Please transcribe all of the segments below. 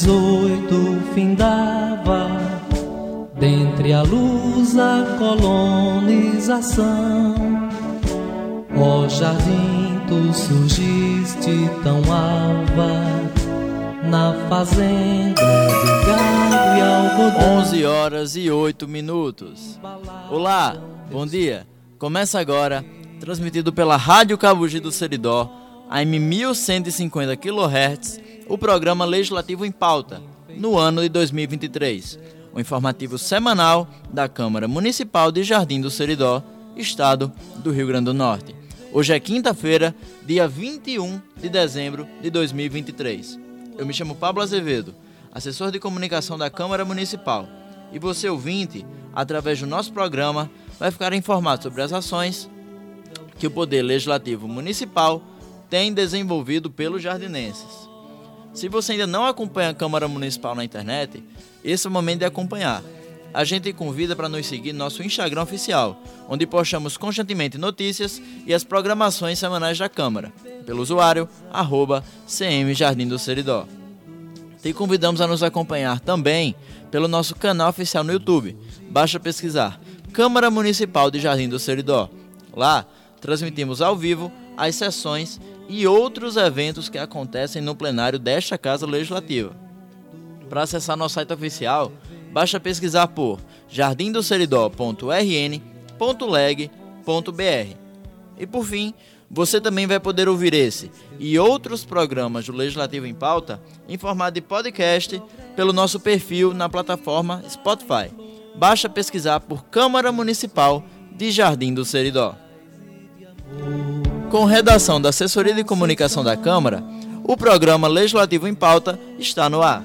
Quando o século XVIII findava, dentre a luz a colonização, ó jardim tu surgiste tão alva, na fazenda de gado e algodão. 11 horas e 8 minutos. Olá, bom dia. Começa agora, transmitido pela Rádio Cabugi do Seridó, AM 1150 kHz, o programa Legislativo em Pauta, no ano de 2023. O informativo semanal da Câmara Municipal de Jardim do Seridó, Estado do Rio Grande do Norte. Hoje é quinta-feira, dia 21 de dezembro de 2023. Eu me chamo Pablo Azevedo, assessor de comunicação da Câmara Municipal. E você, ouvinte, através do nosso programa, vai ficar informado sobre as ações que o Poder Legislativo Municipal tem desenvolvido pelos jardinenses. Se você ainda não acompanha a Câmara Municipal na internet, esse é o momento de acompanhar. A gente convida para nos seguir no nosso Instagram oficial, onde postamos constantemente notícias e as programações semanais da Câmara, pelo usuário arroba CM Jardim do Seridó. Te convidamos a nos acompanhar também pelo nosso canal oficial no YouTube. Basta pesquisar Câmara Municipal de Jardim do Seridó. Lá, transmitimos ao vivo as sessões e outros eventos que acontecem no plenário desta Casa Legislativa. Para acessar nosso site oficial, basta pesquisar por jardimdoceridó.rn.leg.br. E por fim, você também vai poder ouvir esse e outros programas do Legislativo em Pauta em formato de podcast pelo nosso perfil na plataforma Spotify. Basta pesquisar por Câmara Municipal de Jardim do Seridó. Com redação da Assessoria de Comunicação da Câmara, o programa Legislativo em Pauta está no ar.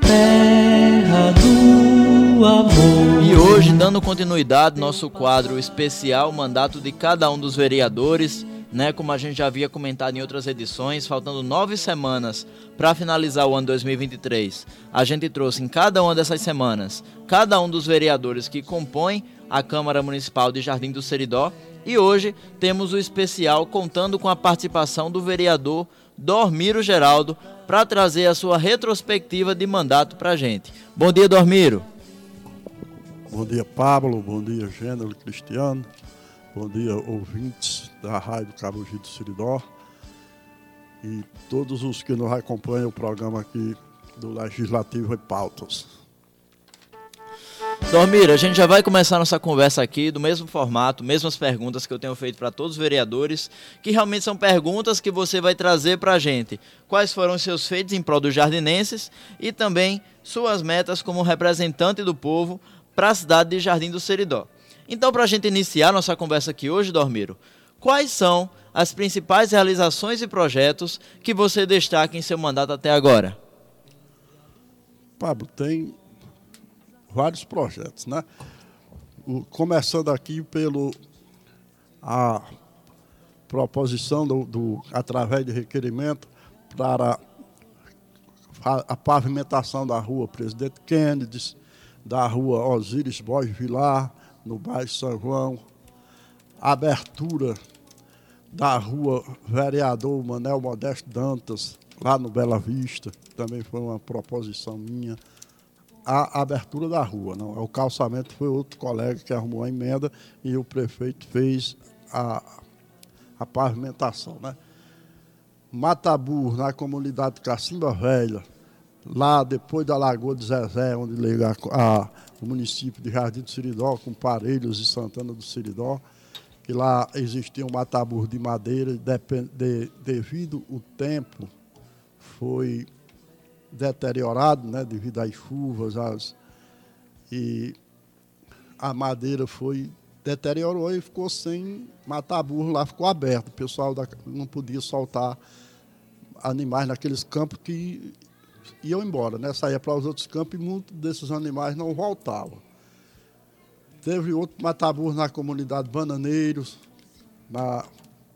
Terra do amor. E hoje, dando continuidade ao nosso quadro especial Mandato de cada um dos vereadores, né, como a gente já havia comentado em outras edições, faltando nove semanas para finalizar o ano 2023, a gente trouxe em cada uma dessas semanas cada um dos vereadores que compõem a Câmara Municipal de Jardim do Seridó e hoje temos o especial contando com a participação do vereador Dormiro Geraldo para trazer a sua retrospectiva de mandato para a gente. Bom dia, Dormiro. Bom dia, Pablo. Bom dia, Gênero Cristiano. Bom dia, ouvintes da Rádio Cabugi do Siridó. E todos os que nos acompanham o programa aqui do Legislativo e Pautas. Dormir, a gente já vai começar nossa conversa aqui do mesmo formato, mesmas perguntas que eu tenho feito para todos os vereadores, que realmente são perguntas que você vai trazer para a gente. Quais foram os seus feitos em prol dos jardinenses e também suas metas como representante do povo para a cidade de Jardim do Seridó. Então, para a gente iniciar nossa conversa aqui hoje, Dormiro, quais são as principais realizações e projetos que você destaca em seu mandato até agora? Pablo, tem vários projetos, né? O, começando aqui pelo a proposição do, do através de requerimento para a, a, pavimentação da rua Presidente Kennedy, da rua Osíris Borges Vilar, no bairro São João, abertura da rua Vereador Manel Modesto Dantas, lá no Bela Vista, também foi uma proposição minha a abertura da rua. Não. O calçamento foi outro colega que arrumou a emenda e o prefeito fez a, a pavimentação. Né? Matabur, na comunidade Cacimba Velha, lá depois da Lagoa de Zezé, onde liga a, a, o município de Jardim do Siridó com Parelhos e Santana do Siridó, que lá existia um matabur de madeira, de, de, devido o tempo, foi deteriorado, né, devido às chuvas, às, e a madeira foi deteriorou e ficou sem matar burro lá, ficou aberto. O pessoal da, não podia soltar animais naqueles campos que iam embora, né? Saía para os outros campos e muitos desses animais não voltavam. Teve outro mataburro na comunidade Bananeiros, na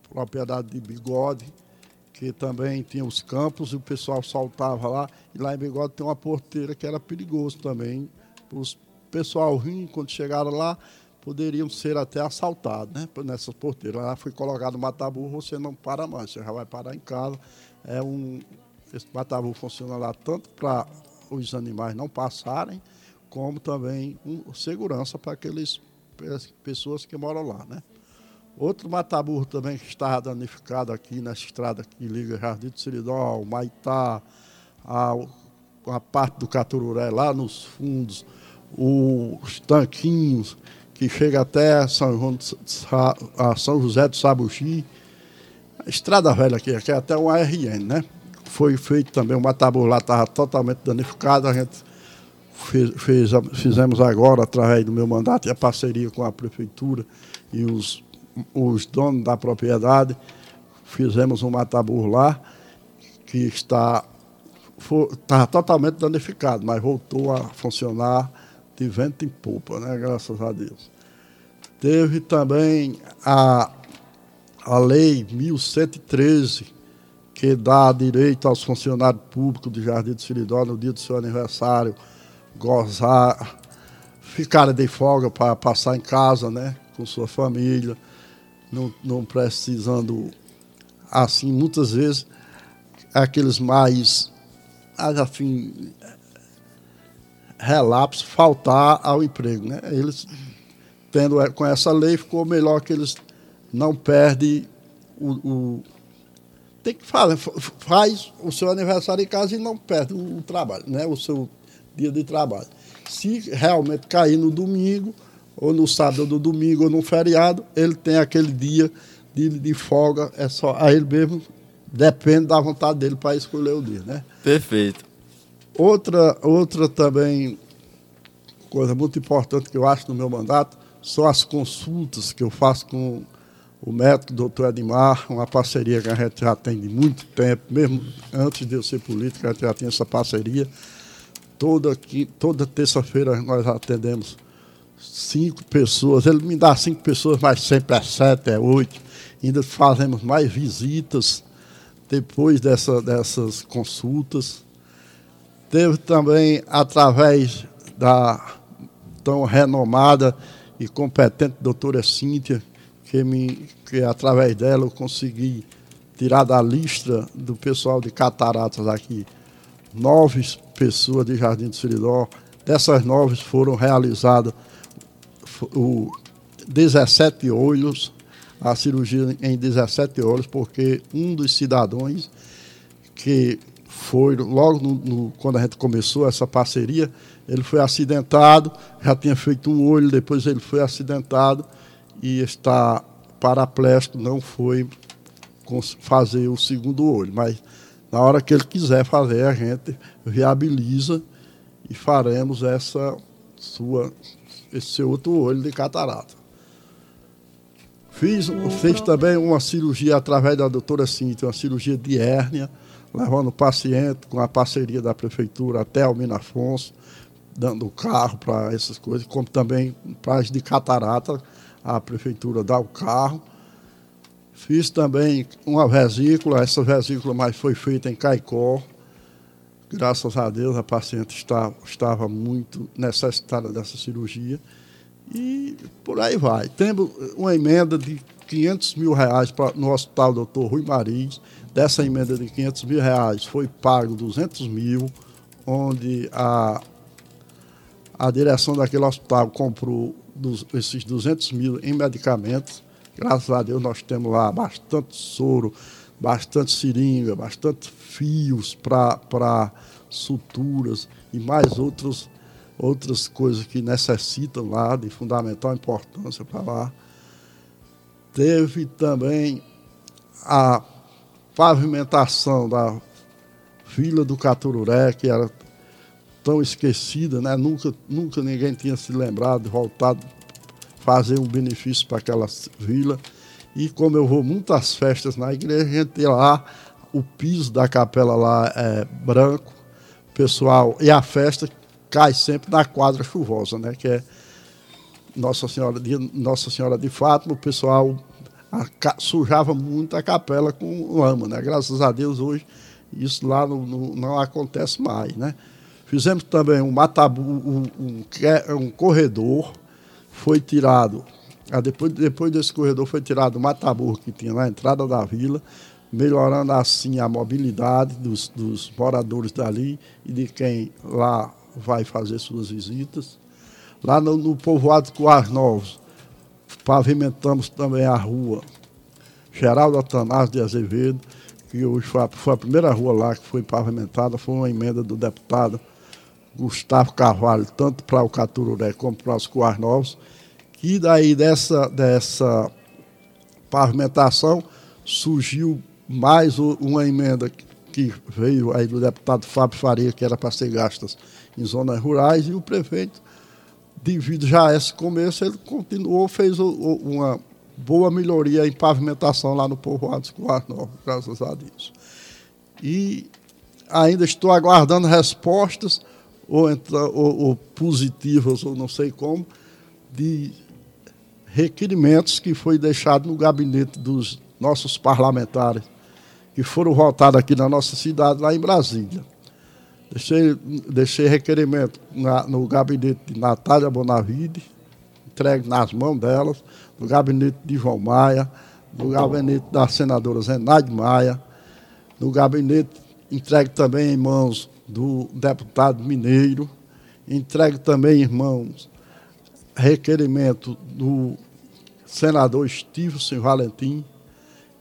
propriedade de Bigode, que também tinha os campos e o pessoal saltava lá. E lá em Bigode tem uma porteira que era perigoso também. Os pessoal quando chegaram lá, poderiam ser até assaltados, né? Nessas porteiras. Lá foi colocado mataburro, você não para mais, você já vai parar em casa. É um, esse mataburro funciona lá tanto para os animais não passarem, como também um, segurança para aqueles pessoas que moram lá, né? Outro mataburro também que está danificado aqui nessa estrada que liga Jardim do Seridó, Maitá, a, a parte do Catururé lá nos fundos, os tanquinhos que chega até São, João, a São José do Sabugi, estrada velha aqui, aqui é até um ARN, né? Foi feito também, o mataburro lá estava totalmente danificado, a gente fez, fez, fizemos agora, através do meu mandato e a parceria com a prefeitura e os, os donos da propriedade, fizemos um mataburro lá, que está estava totalmente danificado, mas voltou a funcionar de vento em popa, né? graças a Deus. Teve também a, a Lei 1113, que dá direito aos funcionários públicos do Jardim do Siridó, no dia do seu aniversário, gozar, ficar de folga para passar em casa, né? Com sua família, não, não precisando, assim, muitas vezes, aqueles mais, assim, relapso, faltar ao emprego, né? Eles, tendo com essa lei, ficou melhor que eles não perdem o, o tem que fazer, faz o seu aniversário em casa e não perde o trabalho, né? O seu dia de trabalho. Se realmente cair no domingo, ou no sábado, ou no domingo, ou no feriado, ele tem aquele dia de, de folga, é só a ele mesmo depende da vontade dele para escolher o dia, né? Perfeito. Outra, outra também coisa muito importante que eu acho no meu mandato são as consultas que eu faço com o médico doutor Edmar, uma parceria que a gente já tem de muito tempo, mesmo antes de eu ser político, a gente já tinha essa parceria. Toda, toda terça-feira nós atendemos cinco pessoas. Ele me dá cinco pessoas, mas sempre é sete, é oito. Ainda fazemos mais visitas depois dessa, dessas consultas. Teve também, através da tão renomada e competente doutora Cíntia, que, me, que através dela eu consegui tirar da lista do pessoal de cataratas aqui nove pessoas de Jardim do Siridó. Dessas nove foram realizadas o 17 olhos, a cirurgia em 17 olhos, porque um dos cidadãos que foi logo no, no, quando a gente começou essa parceria, ele foi acidentado, já tinha feito um olho, depois ele foi acidentado e está paraplégico, não foi fazer o segundo olho, mas na hora que ele quiser fazer, a gente viabiliza e faremos essa sua, esse seu outro olho de catarata. Fiz, fez também uma cirurgia através da doutora Cintia, uma cirurgia de hérnia, levando o paciente com a parceria da prefeitura até Almina Afonso, dando carro para essas coisas, como também para as de catarata, a prefeitura dá o carro. Fiz também uma vesícula, essa vesícula mais foi feita em Caicó. Graças a Deus a paciente está, estava muito necessitada dessa cirurgia. E por aí vai. Temos uma emenda de 500 mil reais pra, no Hospital Doutor Rui Mariz. Dessa emenda de 500 mil reais foi pago 200 mil, onde a, a direção daquele hospital comprou dos, esses 200 mil em medicamentos Graças a Deus nós temos lá bastante soro, bastante seringa, bastante fios para suturas e mais outros, outras coisas que necessitam lá de fundamental importância para lá. Teve também a pavimentação da Vila do Catururé, que era tão esquecida, né? nunca, nunca ninguém tinha se lembrado, voltado fazer um benefício para aquela vila. E como eu vou muitas festas na igreja, a gente tem lá o piso da capela lá é branco, pessoal, e a festa cai sempre na quadra chuvosa, né? Que é Nossa Senhora de, Nossa Senhora de Fátima, o pessoal a, sujava muito a capela com lama, né? Graças a Deus hoje isso lá não, não, não acontece mais, né? Fizemos também um matabu, um, um, um corredor foi tirado, ah, depois, depois desse corredor foi tirado o mataburro que tinha na entrada da vila, melhorando assim a mobilidade dos, dos moradores dali e de quem lá vai fazer suas visitas. Lá no, no povoado Coar Novos, pavimentamos também a rua Geraldo Atanásio de Azevedo, que hoje foi a, foi a, primeira rua lá que foi pavimentada, foi uma emenda do deputado Gustavo Carvalho, tanto para o Catururé como para os Coar Novos, que daí dessa, dessa pavimentação surgiu mais uma emenda que veio aí do deputado Fábio Faria, que era para ser gastas em zonas rurais, e o prefeito, devido já a esse começo, ele continuou, fez uma boa melhoria em pavimentação lá no povoado Escolar Nova, graças a Deus. E ainda estou aguardando respostas, ou, ou, ou positivas, ou não sei como, de requerimentos que foi deixado no gabinete dos nossos parlamentares, que foram votados aqui na nossa cidade, lá em Brasília. Deixei, deixei requerimento na, no gabinete de Natália Bonavide, entregue nas mãos delas, no gabinete de João Maia, no gabinete da senadora Zenaide Maia, no gabinete entregue também em mãos do deputado Mineiro, entregue também em mãos requerimento do senador Stevenson Valentim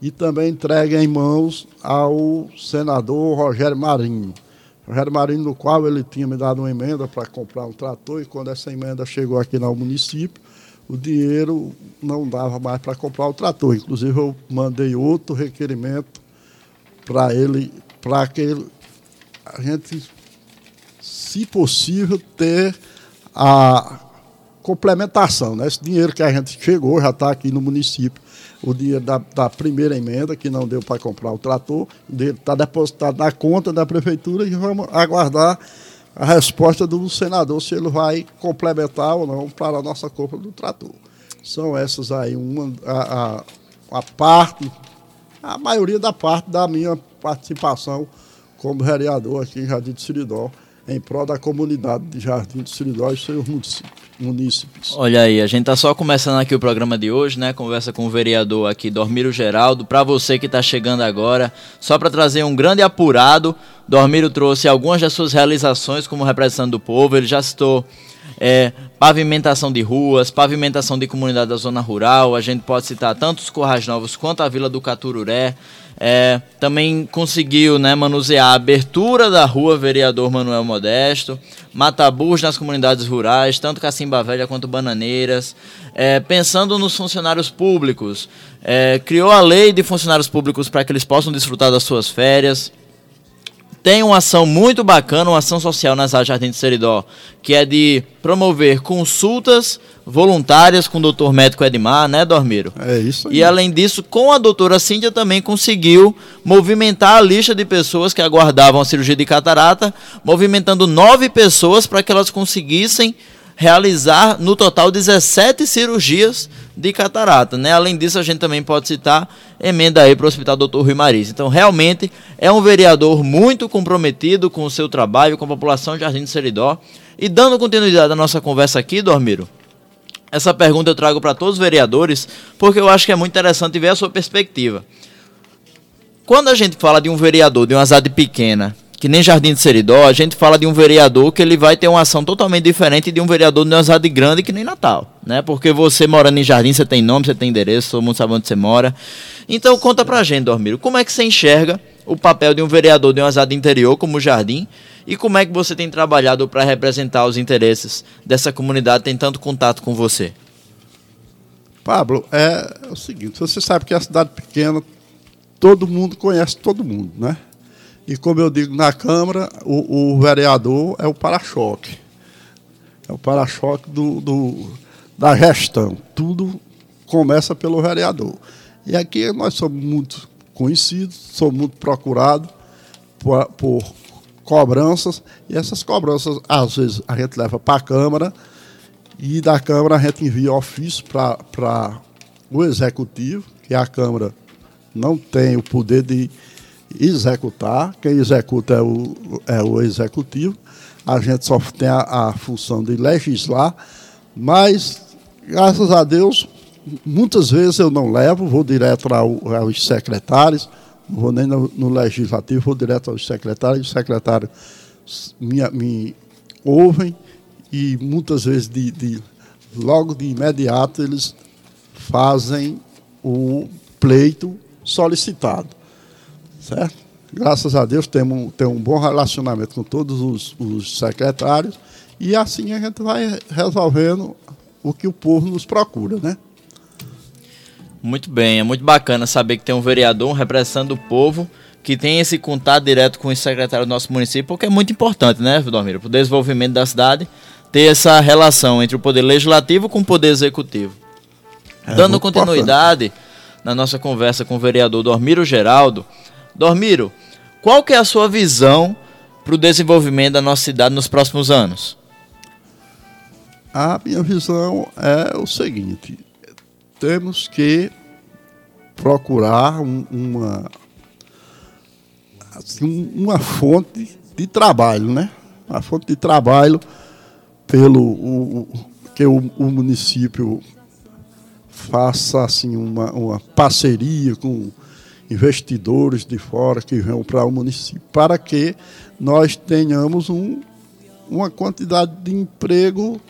e também entregue em mãos ao senador Rogério Marinho. Rogério Marinho, no qual ele tinha me dado uma emenda para comprar um trator, e quando essa emenda chegou aqui no município, o dinheiro não dava mais para comprar o trator. Inclusive, eu mandei outro requerimento para ele, para que ele, a gente, se possível, ter a complementação. Né? Esse dinheiro que a gente chegou, já está aqui no município, o dinheiro da, da primeira emenda, que não deu para comprar o trator, está depositado na conta da prefeitura e vamos aguardar a resposta do senador se ele vai complementar ou não para a nossa compra do trator. São essas aí, uma, a, a, a parte, a maioria da parte da minha participação como vereador aqui em Jardim do Siridó, em prol da comunidade de Jardim do Siridó e seus munícipes. Olha aí, a gente está só começando aqui o programa de hoje, né? Conversa com o vereador aqui, Dormiro Geraldo. Para você que está chegando agora, só para trazer um grande apurado, Dormiro trouxe algumas das suas realizações como representante do povo. Ele já citou é, pavimentação de ruas, pavimentação de comunidade da zona rural. A gente pode citar tanto os Corrais Novos quanto a Vila do Catururé. É, também conseguiu né, manusear a abertura da rua Vereador Manuel Modesto, matabus nas comunidades rurais, tanto Cacimba Velha quanto Bananeiras. É, pensando nos funcionários públicos, é, criou a lei de funcionários públicos para que eles possam desfrutar das suas férias tem uma ação muito bacana, uma ação social nas áreas Jardim de Seridó, que é de promover consultas voluntárias com o doutor médico Edmar, né, Dormiro? É isso aí. E além disso, com a doutora Cíndia também conseguiu movimentar a lista de pessoas que aguardavam a cirurgia de catarata, movimentando nove pessoas para que elas conseguissem realizar no total 17 cirurgias de catarata. Né? Além disso, a gente também pode citar emenda aí para o Hospital Dr. Rui Maris. Então, realmente é um vereador muito comprometido com o seu trabalho, com a população de Jardim de Seridó. E dando continuidade à nossa conversa aqui, Dormiro, essa pergunta eu trago para todos os vereadores, porque eu acho que é muito interessante ver a sua perspectiva. Quando a gente fala de um vereador de uma cidade pequena que nem Jardim de Seridó, a gente fala de um vereador que ele vai ter uma ação totalmente diferente de um vereador de uma grande que nem Natal, né? Porque você morando em Jardim, você tem nome, você tem endereço, todo mundo sabe onde você mora. Então conta pra gente, Dormiro, como é que você enxerga o papel de um vereador de uma cidade interior como Jardim e como é que você tem trabalhado para representar os interesses dessa comunidade tem tanto contato com você? Pablo, é o seguinte, você sabe que a cidade pequena, todo mundo conhece todo mundo, né? E como eu digo na Câmara, o, o vereador é o para-choque. É o para-choque do, do, da gestão. Tudo começa pelo vereador. E aqui nós somos muito conhecidos, somos muito procurados por, por cobranças, e essas cobranças, às vezes, a gente leva para a Câmara, e da Câmara a gente envia ofício para o Executivo, que a Câmara não tem o poder de executar, quem executa é o, é o executivo, a gente só tem a, a função de legislar, mas graças a Deus, muitas vezes eu não levo, vou direto ao, aos secretários, não vou nem no, no, legislativo, vou direto aos secretários, os secretários me, me ouvem e muitas vezes de, de, logo de imediato eles fazem o pleito solicitado. Certo? Graças a Deus temos, temos um bom relacionamento com todos os, os secretários e assim a gente vai resolvendo o que o povo nos procura, né? Muito bem, é muito bacana saber que tem um vereador, um representante do povo, que tem esse contato direto com os secretários do nosso município, porque é muito importante, né, Dormiro, para o desenvolvimento da cidade, ter essa relação entre o poder legislativo com o poder executivo. É Dando continuidade importante. na nossa conversa com o vereador Dormiro Geraldo. Dormiro, qual que é a sua visão para o desenvolvimento da nossa cidade nos próximos anos? A minha visão é o seguinte: temos que procurar um, uma, assim, uma fonte de trabalho, né? Uma fonte de trabalho pelo o, que o, o município faça assim uma, uma parceria com investidores de fora que venham para o município, para que nós tenhamos um, uma quantidade de emprego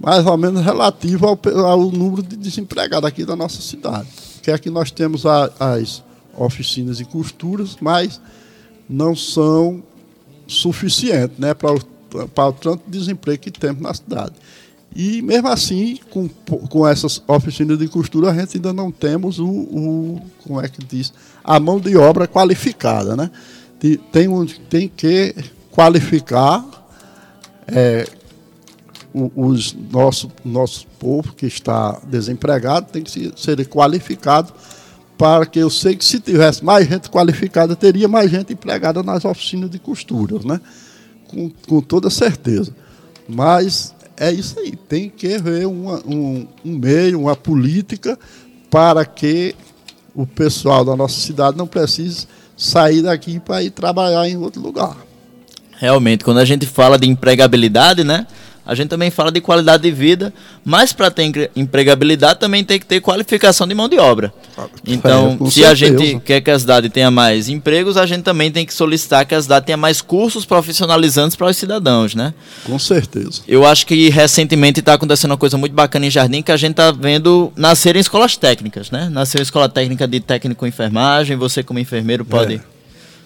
mais ou menos relativo ao, ao número de desempregados aqui da nossa cidade. Que aqui nós temos a, as oficinas e costuras, mas não são suficientes né, para, o, para o tanto de desemprego que temos na cidade. E mesmo assim, com, com essas oficinas de costura, a gente ainda não temos o, o como é que diz, a mão de obra qualificada. Né? Tem, tem que qualificar é, os nosso nosso povo que está desempregado tem que ser qualificado para que eu sei que se tivesse mais gente qualificada teria mais gente empregada nas oficinas de costura, né? Com, com toda certeza. Mas é isso aí, tem que haver uma, um, um meio, uma política para que o pessoal da nossa cidade não precise sair daqui para ir trabalhar em outro lugar. Realmente, quando a gente fala de empregabilidade, né? A gente também fala de qualidade de vida, mas para ter empregabilidade também tem que ter qualificação de mão de obra. Ah, então, é, se certeza. a gente quer que a cidade tenha mais empregos, a gente também tem que solicitar que a cidade tenha mais cursos profissionalizantes para os cidadãos, né? Com certeza. Eu acho que recentemente está acontecendo uma coisa muito bacana em Jardim que a gente está vendo nascer em escolas técnicas, né? Nasceu a escola técnica de técnico em enfermagem, você como enfermeiro pode, é.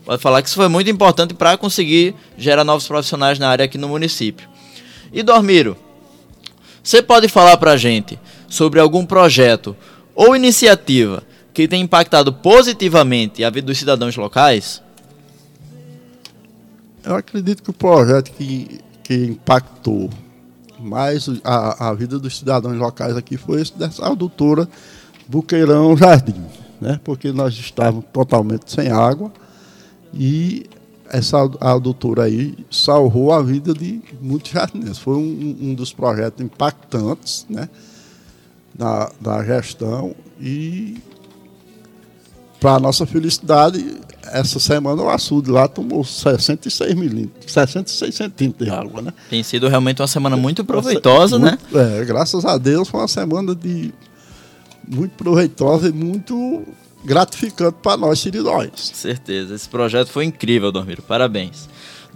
pode falar que isso foi muito importante para conseguir gerar novos profissionais na área aqui no município. E Dormiro, você pode falar para a gente sobre algum projeto ou iniciativa que tem impactado positivamente a vida dos cidadãos locais? Eu acredito que o projeto que, que impactou mais a, a vida dos cidadãos locais aqui foi esse dessa adutora Buqueirão Jardim, né? porque nós estávamos totalmente sem água e essa adutora aí salvou a vida de muitos jardineiros. Foi um, um dos projetos impactantes né, da, da gestão e para nossa felicidade, essa semana o açude lá tomou 66 milímetros, 66 centímetros de água, né? Tem sido realmente uma semana muito proveitosa, muito, né? É, graças a Deus foi uma semana de muito proveitosa e muito gratificante para nós siridóis. Certeza, esse projeto foi incrível, Dormiro, parabéns.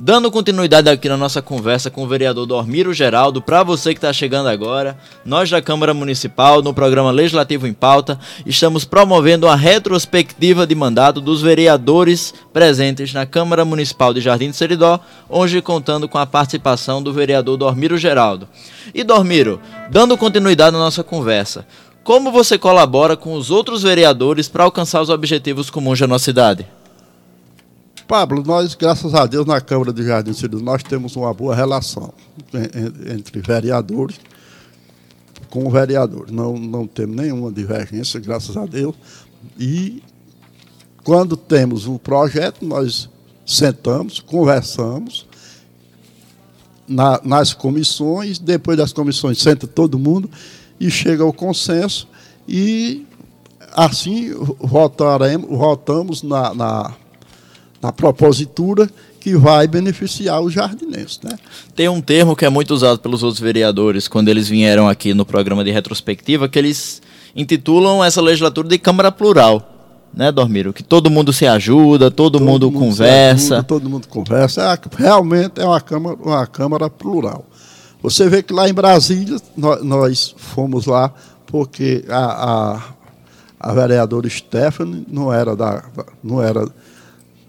Dando continuidade aqui na nossa conversa com o vereador Dormiro Geraldo, para você que está chegando agora, nós da Câmara Municipal, no programa Legislativo em Pauta, estamos promovendo a retrospectiva de mandato dos vereadores presentes na Câmara Municipal de Jardim do Seridó, hoje contando com a participação do vereador Dormiro Geraldo. E Dormiro, dando continuidade na nossa conversa, como você colabora com os outros vereadores para alcançar os objetivos comuns da nossa cidade? Pablo, nós, graças a Deus, na Câmara de Jardim Cidade, nós temos uma boa relação entre vereadores com o vereador. Não, não temos nenhuma divergência, graças a Deus. E quando temos um projeto, nós sentamos, conversamos na, nas comissões, depois das comissões senta todo mundo e chega ao consenso e assim votaremos, votamos na, na, na propositura que vai beneficiar os jardinenses. Né? Tem um termo que é muito usado pelos outros vereadores quando eles vieram aqui no programa de retrospectiva, que eles intitulam essa legislatura de Câmara Plural. Né, Dormiro? Que todo mundo se ajuda, todo, todo mundo, mundo, conversa. Ajuda, todo mundo conversa. É, realmente é uma câmara, uma câmara plural. Você vê que lá em Brasília, nós, fomos lá porque a, a, a vereadora Stephanie não era, da, não era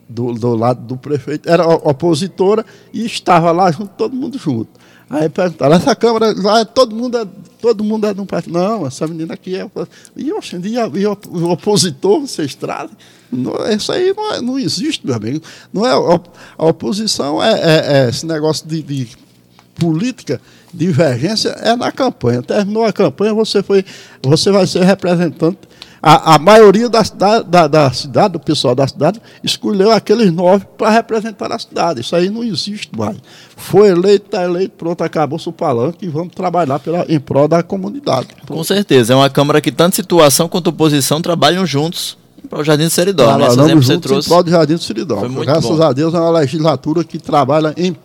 do, do lado do prefeito, era opositora e estava lá junto, todo mundo junto. Aí perguntaram, essa Câmara lá, todo mundo é, todo mundo é de um partido. Não, essa menina aqui é. E dia, e o opositor, vocês trazem. Isso aí não, é, não, existe, meu amigo. Não é, a oposição é, é, é esse negócio de, de política, divergência, é na campanha. Terminou a campanha, você, foi, você vai ser representante a, a maioria da, da, da, cidade, do pessoal da cidade, escolheu aqueles nove para representar a cidade. Isso aí não existe mais. Foi eleito, está eleito, pronto, acabou-se o palanque e vamos trabalhar pela, em prol da comunidade. Com certeza. É uma Câmara que tanto situação quanto oposição trabalham juntos para o Jardim do Seridó. Né? Trabalhamos juntos trouxe... em prol do Jardim do Seridó. Graças bom. a Deus é uma legislatura que trabalha em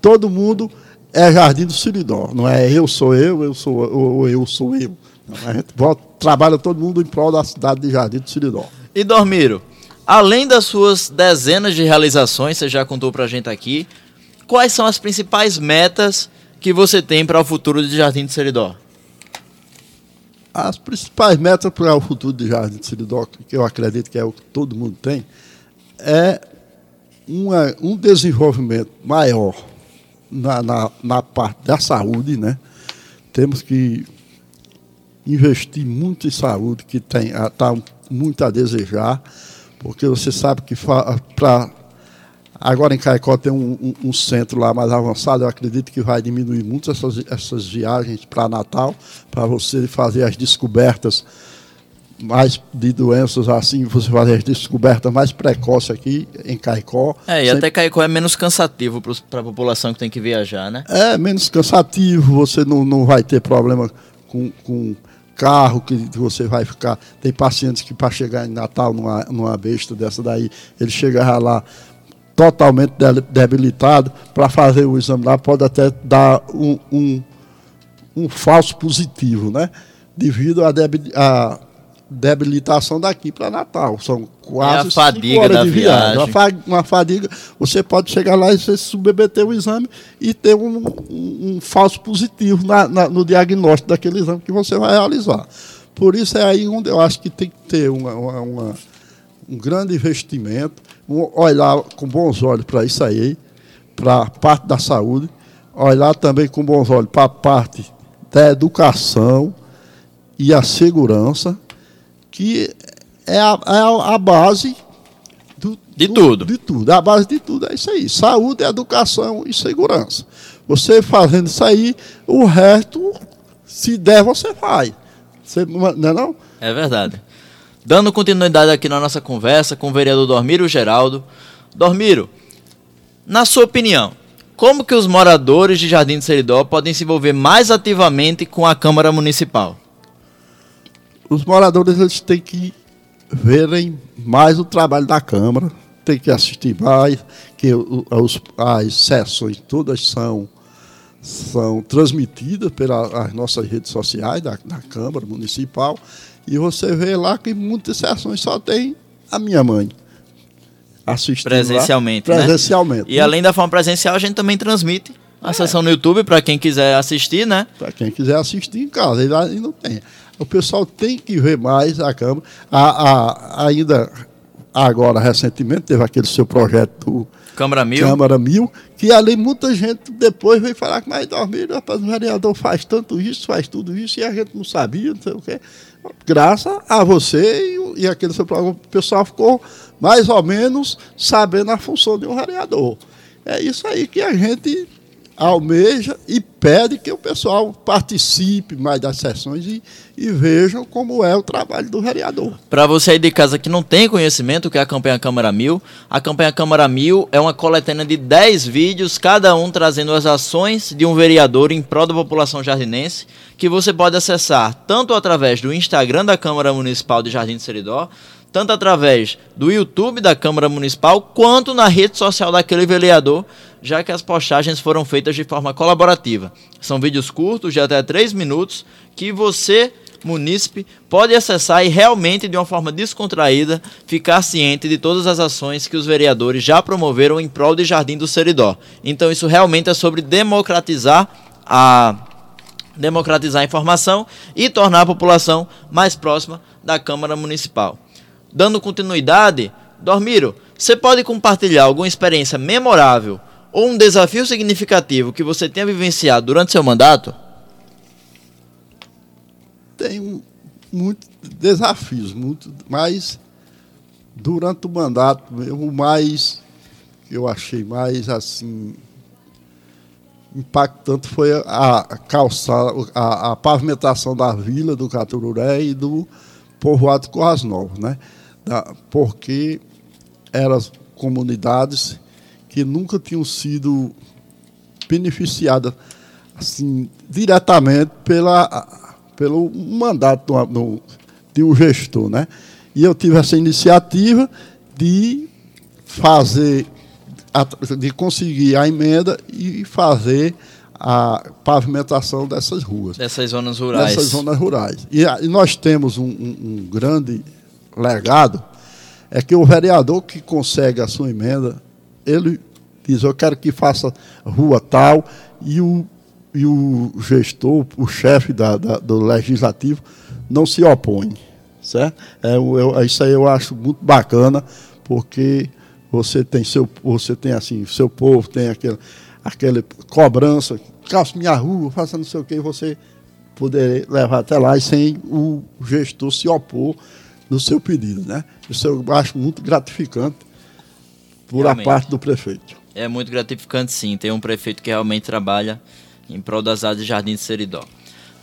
todo mundo é Jardim do Seridó. Não é eu sou eu, eu sou ou eu sou eu. A gente volta, trabalha todo mundo em prol da cidade de Jardim do Siridó. E Dormiro, além das suas dezenas de realizações, você já contou pra gente aqui, quais são as principais metas que você tem para o futuro de Jardim do Seridó? As principais metas para o futuro de Jardim do Seridó, que eu acredito que é o que todo mundo tem, é uma, um desenvolvimento maior na, na, na parte da saúde, né? Temos que investir muito em saúde, que está muito a desejar, porque você sabe que para agora em Caicó tem um, um, um, centro lá mais avançado, eu acredito que vai diminuir muito essas, essas viagens para Natal, para você fazer as descobertas mais de doenças assim, você fazer as descobertas mais precoces aqui em Caicó. É, e Sempre... até Caicó é menos cansativo para a população que tem que viajar, né? É, menos cansativo, você não, não vai ter problema com, com carro que você vai ficar. Tem pacientes que para chegar em Natal numa, numa besta dessa daí, ele chega lá totalmente debilitado, para fazer o exame lá pode até dar um, um, um falso positivo, né? Devido à debilitação daqui para Natal. São quase é fadiga horas de viagem. viagem. Uma, uma, fadiga, você pode chegar lá e você submeter o exame e ter um, um, um falso positivo na, na, no diagnóstico daquele exame que você vai realizar. Por isso é aí onde eu acho que tem que ter uma, uma, uma um grande investimento, um, olhar com bons olhos para isso aí, para a parte da saúde, olhar também com bons olhos para a parte da educação e a segurança que é a, é a base do, de do, tudo. De tudo. A base de tudo é isso aí. Saúde, educação e segurança. Você fazendo isso aí, o resto, se der, você faz. Você, não é não? É verdade. Dando continuidade aqui na nossa conversa com o vereador Dormiro Geraldo. Dormiro, na sua opinião, como que os moradores de Jardim de Seridó podem se envolver mais ativamente com a Câmara Municipal? Os moradores eles têm que verem mais o trabalho da Câmara, têm que assistir mais, que os, as sessões todas são, são transmitidas pelas nossas redes sociais da, da Câmara Municipal, e você vê lá que muitas sessões só tem a minha mãe assistindo presencialmente, lá, presencialmente. Né? E além da forma presencial, a gente também transmite a é. sessão no YouTube para quem quiser assistir, né? Para quem quiser assistir em casa, e não tem. O pessoal tem que ver mais a Câmara. A, a, ainda agora, recentemente, teve aquele seu projeto Câmara Mil. Câmara Mil, que ali muita gente depois veio falar que mais dormir, rapaz, o vereador faz tanto isso, faz tudo isso, e a gente não sabia, não sei o quê. Graças a você e, e aquele seu programa, o pessoal ficou mais ou menos sabendo a função de um vereador. É isso aí que a gente almeja e pede que o pessoal participe mais das sessões e, e vejam como é o trabalho do vereador. Para você aí de casa que não tem conhecimento o que é a campanha Câmara Mil, a campanha Câmara Mil é uma coletânea de 10 vídeos, cada um trazendo as ações de um vereador em prol da população jardinense, que você pode acessar tanto através do Instagram da Câmara Municipal de Jardim de Seridó, tanto através do YouTube da Câmara Municipal, quanto na rede social daquele vereador, já que as postagens foram feitas de forma colaborativa. São vídeos curtos, de até 3 minutos, que você, munícipe, pode acessar e realmente, de uma forma descontraída, ficar ciente de todas as ações que os vereadores já promoveram em prol de Jardim do Seridó. Então, isso realmente é sobre democratizar a democratizar a informação e tornar a população mais próxima da Câmara Municipal. Dando continuidade, Dormiro, você pode compartilhar alguma experiência memorável ou um desafio significativo que você tenha vivenciado durante seu mandato? Tem muitos desafios, muito, mas durante o mandato, o mais eu achei mais assim impactante foi a, calçada, a, a, pavimentação da vila do Catururé e do povoado Corras Novas, né? Da, porque eram comunidades que nunca tinham sido beneficiadas assim, diretamente pela, pelo mandato do, do, de um gestor. Né? E eu tive essa iniciativa de fazer de conseguir a emenda e fazer a pavimentação dessas ruas. Dessas zonas rurais. Dessas zonas rurais. E, e nós temos um, um, um, grande legado, é que o vereador que consegue a sua emenda, ele diz, eu quero que faça rua tal, e o, e o gestor, o chefe da, da, do legislativo, não se opõe. Certo? É, eu, isso aí eu acho muito bacana, porque você tem seu, você tem assim, seu povo tem aquele, aquela cobrança, calça minha rua, faça não sei o que, você poder levar até lá e sem o gestor se opor no seu pedido, né? Isso eu acho muito gratificante por realmente. a parte do prefeito. É muito gratificante sim, ter um prefeito que realmente trabalha em prol das áreas de Jardim de Seridó.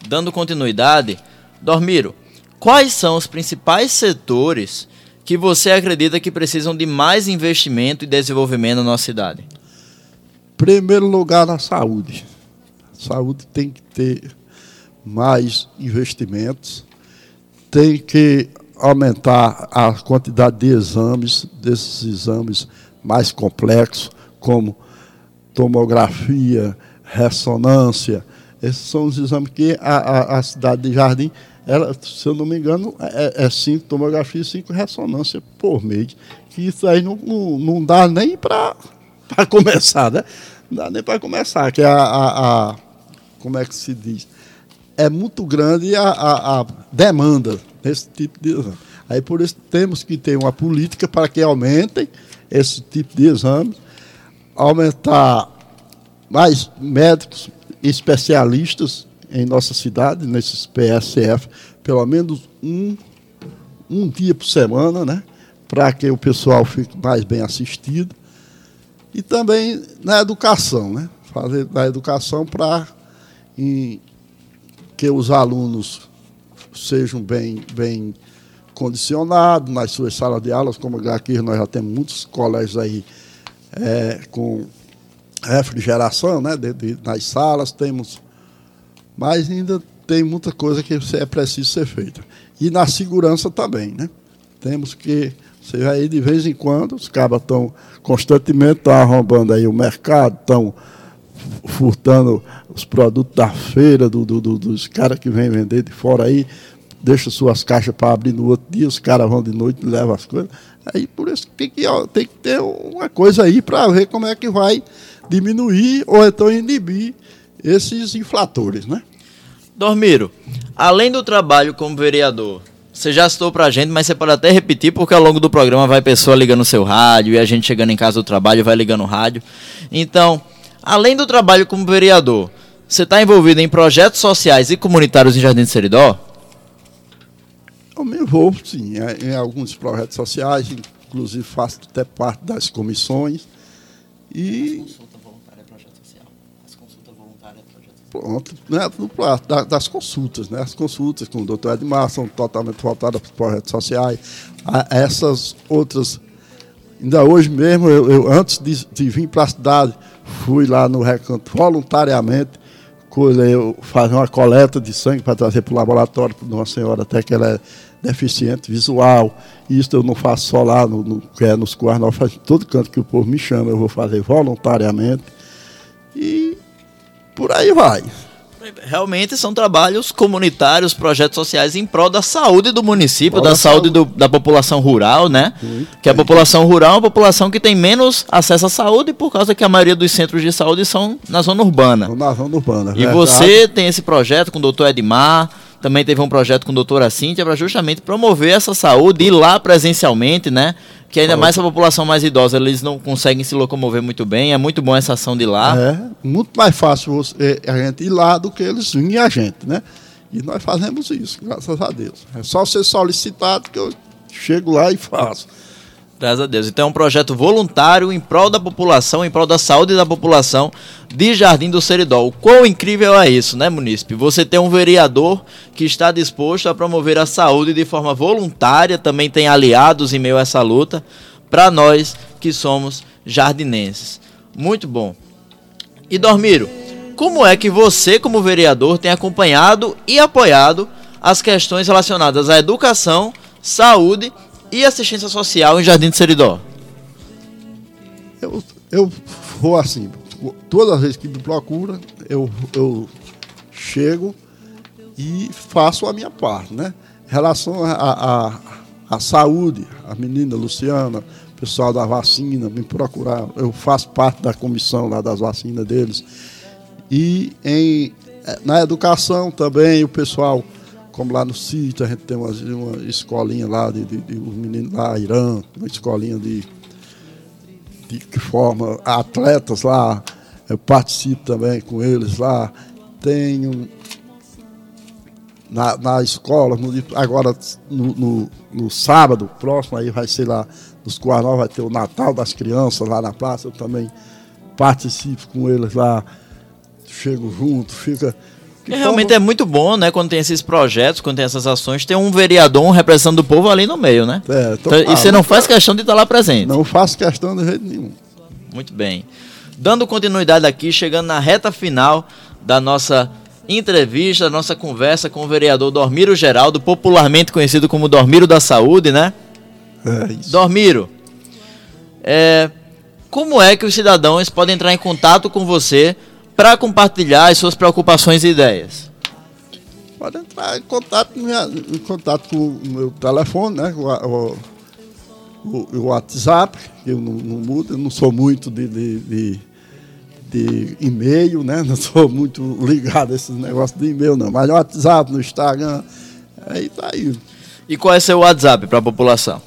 Dando continuidade, Dormiro, quais são os principais setores que você acredita que precisam de mais investimento e desenvolvimento na nossa cidade? Primeiro lugar, na saúde. saúde tem que ter mais investimentos, tem que aumentar a quantidade de exames, desses exames mais complexos, como tomografia, ressonância. Esses são os exames que a, a, a cidade de Jardim ela, se eu não me engano, é, é cinco tomografia e cinco ressonância por mês. Que isso aí não, não, não dá nem para começar, né? Não dá nem para começar, que a, a, a, Como é que se diz? É muito grande a, a, a demanda desse tipo de exame. Aí por isso temos que ter uma política para que aumentem esse tipo de exame, aumentar mais médicos especialistas em nossa cidade, nesses PSF, pelo menos um, um dia por semana, né? Para que o pessoal fique mais bem assistido. E também na educação, né? Fazer na educação para que os alunos sejam bem, bem condicionados nas suas salas de aulas, como aqui nós já temos muitos colégios aí é, com refrigeração né, de, de, nas salas, temos mas ainda tem muita coisa que é preciso ser feita. E na segurança também, né? Temos que, você aí de vez em quando, os cabas estão constantemente estão arrombando aí o mercado, estão furtando os produtos da feira, do, do, do dos caras que vêm vender de fora aí, deixa suas caixas para abrir no outro dia, os caras vão de noite e levam as coisas. Aí por isso tem que, ó, tem que ter uma coisa aí para ver como é que vai diminuir ou então inibir esses inflatores, né? Dormiro, além do trabalho como vereador, você já citou pra gente, mas você pode até repetir, porque ao longo do programa vai pessoa ligando o seu rádio e a gente chegando em casa do trabalho vai ligando o rádio. Então, além do trabalho como vereador, você está envolvido em projetos sociais e comunitários em Jardim de Seridó? Eu me envolvo, sim, em alguns projetos sociais, inclusive faço até parte das comissões. E Pronto, né, das consultas, né? As consultas com o doutor Edmar são totalmente voltadas para os projetos sociais. Essas outras. Ainda hoje mesmo, eu, eu antes de, de vir para a cidade, fui lá no recanto voluntariamente, fazer uma coleta de sangue para trazer para o laboratório de uma senhora até que ela é deficiente visual. Isso eu não faço só lá no, no, é nos quais nós fazemos todo canto que o povo me chama, eu vou fazer voluntariamente. E por aí vai. Realmente são trabalhos comunitários, projetos sociais em prol da saúde do município, da saúde, do, da população rural, né? Que a população rural é uma população que tem menos acesso à saúde por causa que a maioria dos centros de saúde são na zona urbana. Na zona urbana. E verdade. você tem esse projeto com o doutor Edmar, também teve um projeto com a doutora Cíntia para justamente promover essa saúde, ir lá presencialmente, né? Que ainda mais a população mais idosa, eles não conseguem se locomover muito bem. É muito bom essa ação de lá. É, muito mais fácil você, a gente ir lá do que eles virem a gente, né? E nós fazemos isso, graças a Deus. É só ser solicitado que eu chego lá e faço. Graças a Deus. Então é um projeto voluntário em prol da população, em prol da saúde da população de Jardim do Seridó. O quão incrível é isso, né, munícipe? Você tem um vereador que está disposto a promover a saúde de forma voluntária, também tem aliados em meio a essa luta, para nós que somos jardinenses. Muito bom. E Dormiro, como é que você, como vereador, tem acompanhado e apoiado as questões relacionadas à educação, saúde e e assistência social em Jardim de Seridó? Eu, eu vou assim, todas as vezes que me procura, eu, eu chego e faço a minha parte, né? Em relação à a, saúde, a menina Luciana, pessoal da vacina, me procurar, eu faço parte da comissão lá das vacinas deles. E em, na educação também, o pessoal como lá no sítio, a gente tem uma, uma escolinha lá, de, de, de os meninos lá, Irã, uma escolinha de, de que forma atletas lá, eu participo também com eles lá. Tenho na, na escola, agora no, no, no, sábado próximo, aí vai ser lá nos Coarnó, vai ter o Natal das crianças lá na praça, eu também participo com eles lá, chego junto, fica realmente é muito bom, né, quando tem esses projetos, quando tem essas ações, ter um vereador, um representante do povo ali no meio, né? É, então, e você não faz questão de estar lá presente? Não faço questão de jeito nenhum. Muito bem. Dando continuidade aqui, chegando na reta final da nossa entrevista, da nossa conversa com o vereador Dormiro Geraldo, popularmente conhecido como Dormiro da Saúde, né? É isso. Dormiro, é, como é que os cidadãos podem entrar em contato com você para compartilhar as suas preocupações e ideias? Pode entrar em contato, em contato com o meu telefone, né? O, o, o WhatsApp, que eu não, não, mudo, eu não sou muito de, de, de, de e-mail, né? Não sou muito ligado a esses negócios de e-mail, não. Mas no WhatsApp, no Instagram, aí tá aí. E qual é seu WhatsApp para a população?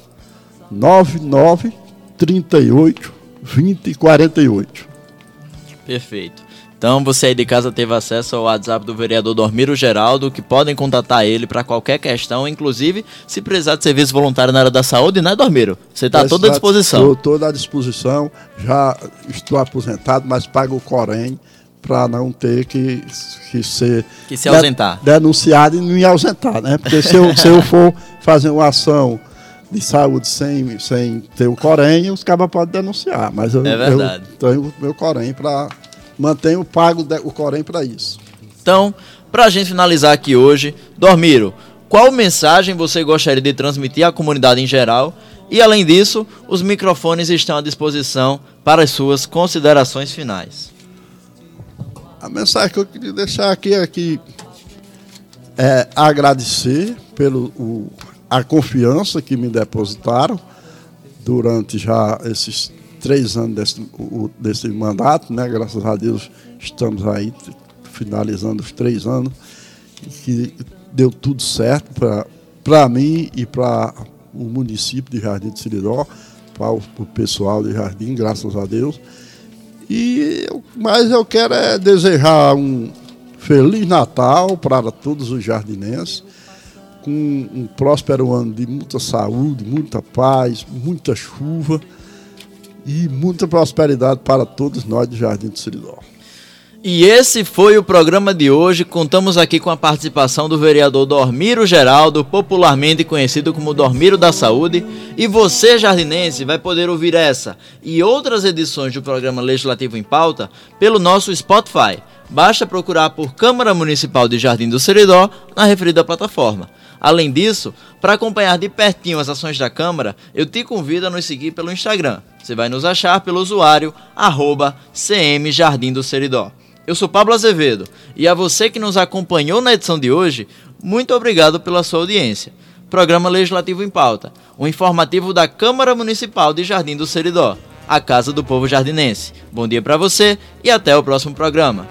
99 38 20 48. Perfeito. Então você aí de casa teve acesso ao WhatsApp do vereador Dormiro Geraldo, que podem contatar ele para qualquer questão, inclusive se precisar de serviço voluntário na área da saúde, né, Dormiro? Você está toda à disposição. Estou toda à disposição, já estou aposentado, mas pago o Corém para não ter que, que ser que se ausentar. denunciado e não me ausentar, né? Porque se eu, se eu for fazer uma ação de saúde sem, sem ter o Corém, os cabas podem denunciar. Mas eu, é eu tenho o meu Corém para mantenho pago o Corém para isso. Então, para a gente finalizar aqui hoje, Dormiro, qual mensagem você gostaria de transmitir à comunidade em geral? E além disso, os microfones estão à disposição para as suas considerações finais. A mensagem que eu queria deixar aqui é que é agradecer pelo o, a confiança que me depositaram durante já esses três anos desse, desse mandato, né? Graças a Deus estamos aí finalizando os três anos, que deu tudo certo para mim e para o município de Jardim de Siridó, para o, pessoal de Jardim, graças a Deus. E mas eu quero é desejar um feliz Natal para todos os jardinenses, com um próspero ano de muita saúde, muita paz, muita chuva e muita prosperidade para todos nós do Jardim do Seridó. E esse foi o programa de hoje. Contamos aqui com a participação do vereador Dormiro Geraldo, popularmente conhecido como Dormiro da Saúde. E você, jardinense, vai poder ouvir essa e outras edições do programa Legislativo em Pauta pelo nosso Spotify. Basta procurar por Câmara Municipal de Jardim do Seridó na referida plataforma. Além disso, para acompanhar de pertinho as ações da Câmara, eu te convido a nos seguir pelo Instagram. Você vai nos achar pelo usuário arroba CM Jardim do Seridó. Eu sou Pablo Azevedo e a você que nos acompanhou na edição de hoje, muito obrigado pela sua audiência. Programa Legislativo em Pauta, um informativo da Câmara Municipal de Jardim do Seridó, a Casa do Povo Jardinense. Bom dia para você e até o próximo programa.